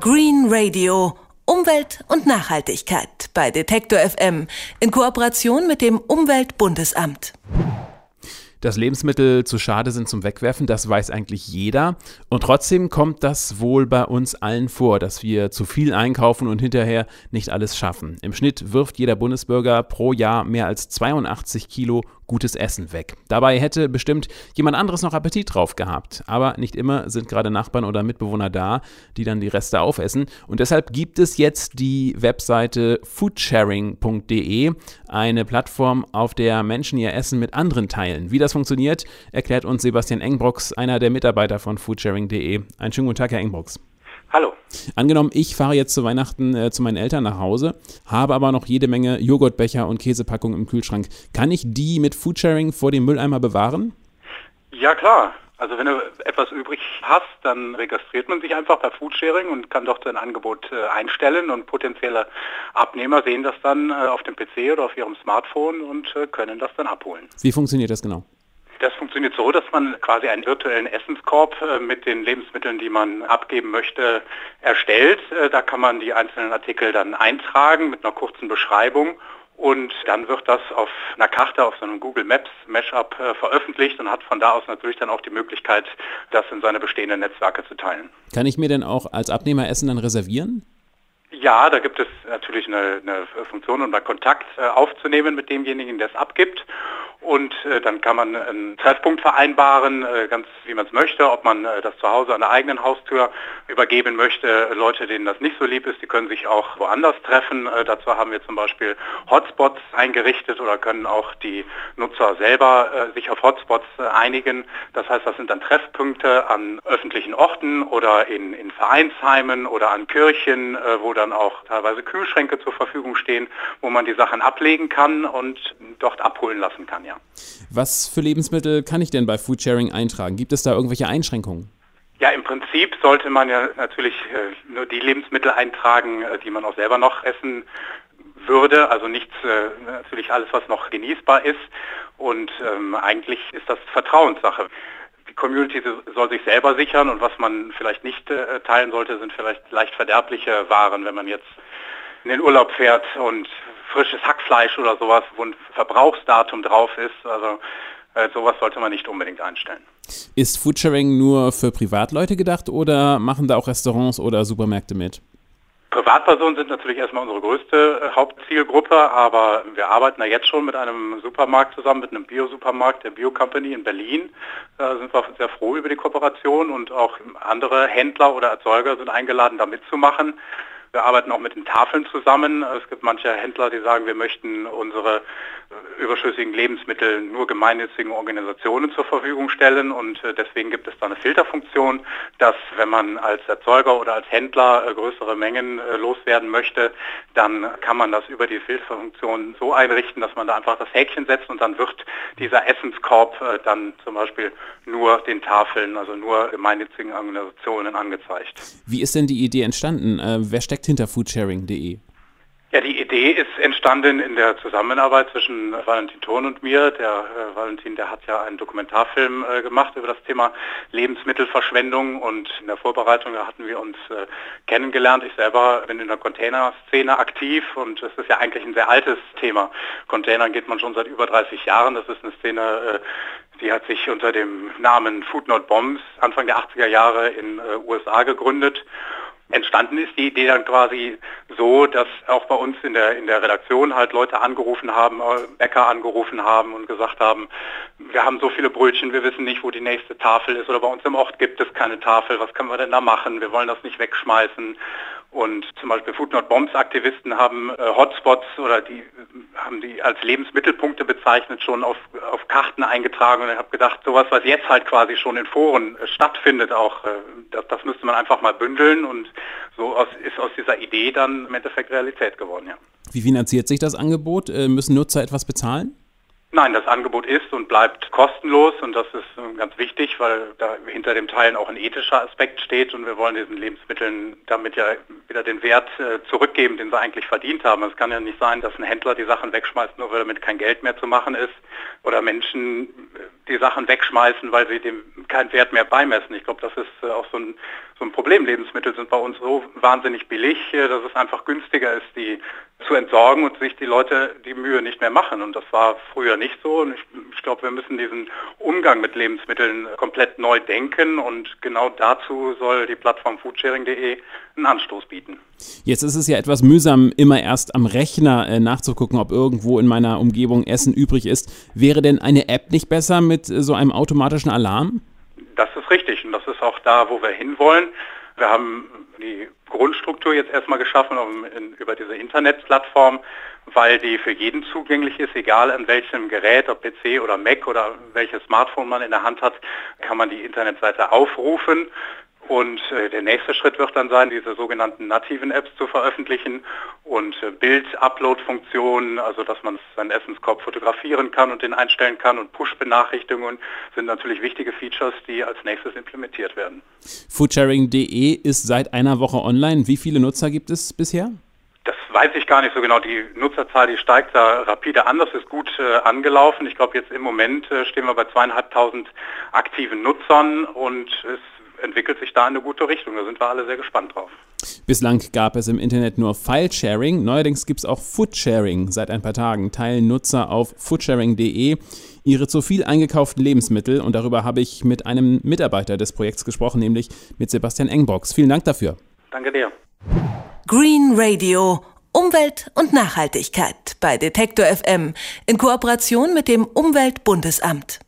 Green Radio. Umwelt und Nachhaltigkeit bei Detektor FM in Kooperation mit dem Umweltbundesamt. Dass Lebensmittel zu schade sind zum Wegwerfen, das weiß eigentlich jeder. Und trotzdem kommt das wohl bei uns allen vor, dass wir zu viel einkaufen und hinterher nicht alles schaffen. Im Schnitt wirft jeder Bundesbürger pro Jahr mehr als 82 Kilo gutes Essen weg. Dabei hätte bestimmt jemand anderes noch Appetit drauf gehabt. Aber nicht immer sind gerade Nachbarn oder Mitbewohner da, die dann die Reste aufessen. Und deshalb gibt es jetzt die Webseite foodsharing.de, eine Plattform, auf der Menschen ihr Essen mit anderen teilen. Wie das funktioniert, erklärt uns Sebastian Engbrocks, einer der Mitarbeiter von foodsharing.de. Einen schönen guten Tag, Herr Engbrocks. Hallo. Angenommen, ich fahre jetzt zu Weihnachten äh, zu meinen Eltern nach Hause, habe aber noch jede Menge Joghurtbecher und Käsepackungen im Kühlschrank. Kann ich die mit Foodsharing vor dem Mülleimer bewahren? Ja, klar. Also wenn du etwas übrig hast, dann registriert man sich einfach bei Foodsharing und kann dort sein Angebot äh, einstellen und potenzielle Abnehmer sehen das dann äh, auf dem PC oder auf ihrem Smartphone und äh, können das dann abholen. Wie funktioniert das genau? Das funktioniert so, dass man quasi einen virtuellen Essenskorb äh, mit den Lebensmitteln, die man abgeben möchte, erstellt. Äh, da kann man die einzelnen Artikel dann eintragen mit einer kurzen Beschreibung und dann wird das auf einer Karte, auf so einem Google Maps Mashup äh, veröffentlicht und hat von da aus natürlich dann auch die Möglichkeit, das in seine bestehenden Netzwerke zu teilen. Kann ich mir denn auch als Abnehmer Essen dann reservieren? Ja, da gibt es natürlich eine, eine Funktion, um da Kontakt äh, aufzunehmen mit demjenigen, der es abgibt und äh, dann kann man einen Treffpunkt vereinbaren, äh, ganz wie man es möchte, ob man äh, das zu Hause an der eigenen Haustür übergeben möchte. Leute, denen das nicht so lieb ist, die können sich auch woanders treffen. Äh, dazu haben wir zum Beispiel Hotspots eingerichtet oder können auch die Nutzer selber äh, sich auf Hotspots einigen. Das heißt, das sind dann Treffpunkte an öffentlichen Orten oder in, in Vereinsheimen oder an Kirchen, wo dann auch teilweise Kühlschränke zur Verfügung stehen, wo man die Sachen ablegen kann und dort abholen lassen kann. Ja. Was für Lebensmittel kann ich denn bei Foodsharing eintragen? Gibt es da irgendwelche Einschränkungen? Ja, im Prinzip sollte man ja natürlich äh, nur die Lebensmittel eintragen, äh, die man auch selber noch essen würde. Also nichts, äh, natürlich alles, was noch genießbar ist. Und ähm, eigentlich ist das Vertrauenssache. Die Community soll sich selber sichern und was man vielleicht nicht äh, teilen sollte, sind vielleicht leicht verderbliche Waren, wenn man jetzt in den Urlaub fährt und frisches Hackfleisch oder sowas, wo ein Verbrauchsdatum drauf ist. Also äh, sowas sollte man nicht unbedingt einstellen. Ist Foodsharing nur für Privatleute gedacht oder machen da auch Restaurants oder Supermärkte mit? Privatpersonen sind natürlich erstmal unsere größte äh, Hauptzielgruppe, aber wir arbeiten da jetzt schon mit einem Supermarkt zusammen, mit einem Bio-Supermarkt, der Bio-Company in Berlin. Da sind wir sehr froh über die Kooperation und auch andere Händler oder Erzeuger sind eingeladen, da mitzumachen. Wir arbeiten auch mit den Tafeln zusammen. Es gibt manche Händler, die sagen, wir möchten unsere überschüssigen Lebensmittel nur gemeinnützigen Organisationen zur Verfügung stellen und äh, deswegen gibt es da eine Filterfunktion, dass wenn man als Erzeuger oder als Händler äh, größere Mengen äh, loswerden möchte, dann kann man das über die Filterfunktion so einrichten, dass man da einfach das Häkchen setzt und dann wird dieser Essenskorb dann zum Beispiel nur den Tafeln, also nur gemeinnützigen Organisationen angezeigt. Wie ist denn die Idee entstanden? wer steckt hinter foodsharing.de? Ja, die Idee ist entstanden in der Zusammenarbeit zwischen Valentin Thurn und mir. Der äh, Valentin, der hat ja einen Dokumentarfilm äh, gemacht über das Thema Lebensmittelverschwendung und in der Vorbereitung hatten wir uns äh, kennengelernt. Ich selber bin in der Containerszene aktiv und es ist ja eigentlich ein sehr altes Thema. Containern geht man schon seit über 30 Jahren. Das ist eine Szene, äh, die hat sich unter dem Namen Food Not Bombs Anfang der 80er Jahre in äh, USA gegründet Entstanden ist die Idee dann quasi so, dass auch bei uns in der, in der Redaktion halt Leute angerufen haben, äh, Bäcker angerufen haben und gesagt haben, wir haben so viele Brötchen, wir wissen nicht, wo die nächste Tafel ist oder bei uns im Ort gibt es keine Tafel, was können wir denn da machen? Wir wollen das nicht wegschmeißen. Und zum Beispiel Food Not Bombs Aktivisten haben äh, Hotspots oder die haben die als Lebensmittelpunkte bezeichnet, schon auf, auf Karten eingetragen. Und ich habe gedacht, sowas, was jetzt halt quasi schon in Foren äh, stattfindet, auch das, das müsste man einfach mal bündeln. Und so aus, ist aus dieser Idee dann im Endeffekt Realität geworden, ja. Wie finanziert sich das Angebot? Äh, müssen Nutzer etwas bezahlen? Nein, das Angebot ist und bleibt kostenlos und das ist äh, ganz wichtig, weil da hinter dem Teilen auch ein ethischer Aspekt steht und wir wollen diesen Lebensmitteln damit ja wieder den Wert äh, zurückgeben, den sie eigentlich verdient haben. Es kann ja nicht sein, dass ein Händler die Sachen wegschmeißt, nur weil damit kein Geld mehr zu machen ist oder Menschen die Sachen wegschmeißen, weil sie dem keinen Wert mehr beimessen. Ich glaube, das ist auch so ein, so ein Problem. Lebensmittel sind bei uns so wahnsinnig billig, dass es einfach günstiger ist, die zu entsorgen und sich die Leute die Mühe nicht mehr machen. Und das war früher nicht so. Und ich, ich glaube, wir müssen diesen Umgang mit Lebensmitteln komplett neu denken. Und genau dazu soll die Plattform foodsharing.de einen Anstoß bieten. Jetzt ist es ja etwas mühsam, immer erst am Rechner äh, nachzugucken, ob irgendwo in meiner Umgebung Essen übrig ist. Wäre denn eine App nicht besser mit äh, so einem automatischen Alarm? Das ist richtig und das ist auch da, wo wir hinwollen. Wir haben die Grundstruktur jetzt erstmal geschaffen um, in, über diese Internetplattform, weil die für jeden zugänglich ist, egal an welchem Gerät, ob PC oder Mac oder welches Smartphone man in der Hand hat, kann man die Internetseite aufrufen und äh, der nächste Schritt wird dann sein, diese sogenannten nativen Apps zu veröffentlichen und äh, Bild-Upload-Funktionen, also dass man seinen Essenskorb fotografieren kann und den einstellen kann und Push-Benachrichtigungen sind natürlich wichtige Features, die als nächstes implementiert werden. Foodsharing.de ist seit einer Woche online. Wie viele Nutzer gibt es bisher? Das weiß ich gar nicht so genau. Die Nutzerzahl, die steigt da rapide an. Das ist gut äh, angelaufen. Ich glaube, jetzt im Moment äh, stehen wir bei zweieinhalbtausend aktiven Nutzern und es entwickelt sich da in eine gute Richtung. Da sind wir alle sehr gespannt drauf. Bislang gab es im Internet nur File-Sharing. Neuerdings gibt es auch Foodsharing. Seit ein paar Tagen teilen Nutzer auf foodsharing.de ihre zu viel eingekauften Lebensmittel. Und darüber habe ich mit einem Mitarbeiter des Projekts gesprochen, nämlich mit Sebastian Engbox. Vielen Dank dafür. Danke dir. Green Radio. Umwelt und Nachhaltigkeit bei Detektor FM in Kooperation mit dem Umweltbundesamt.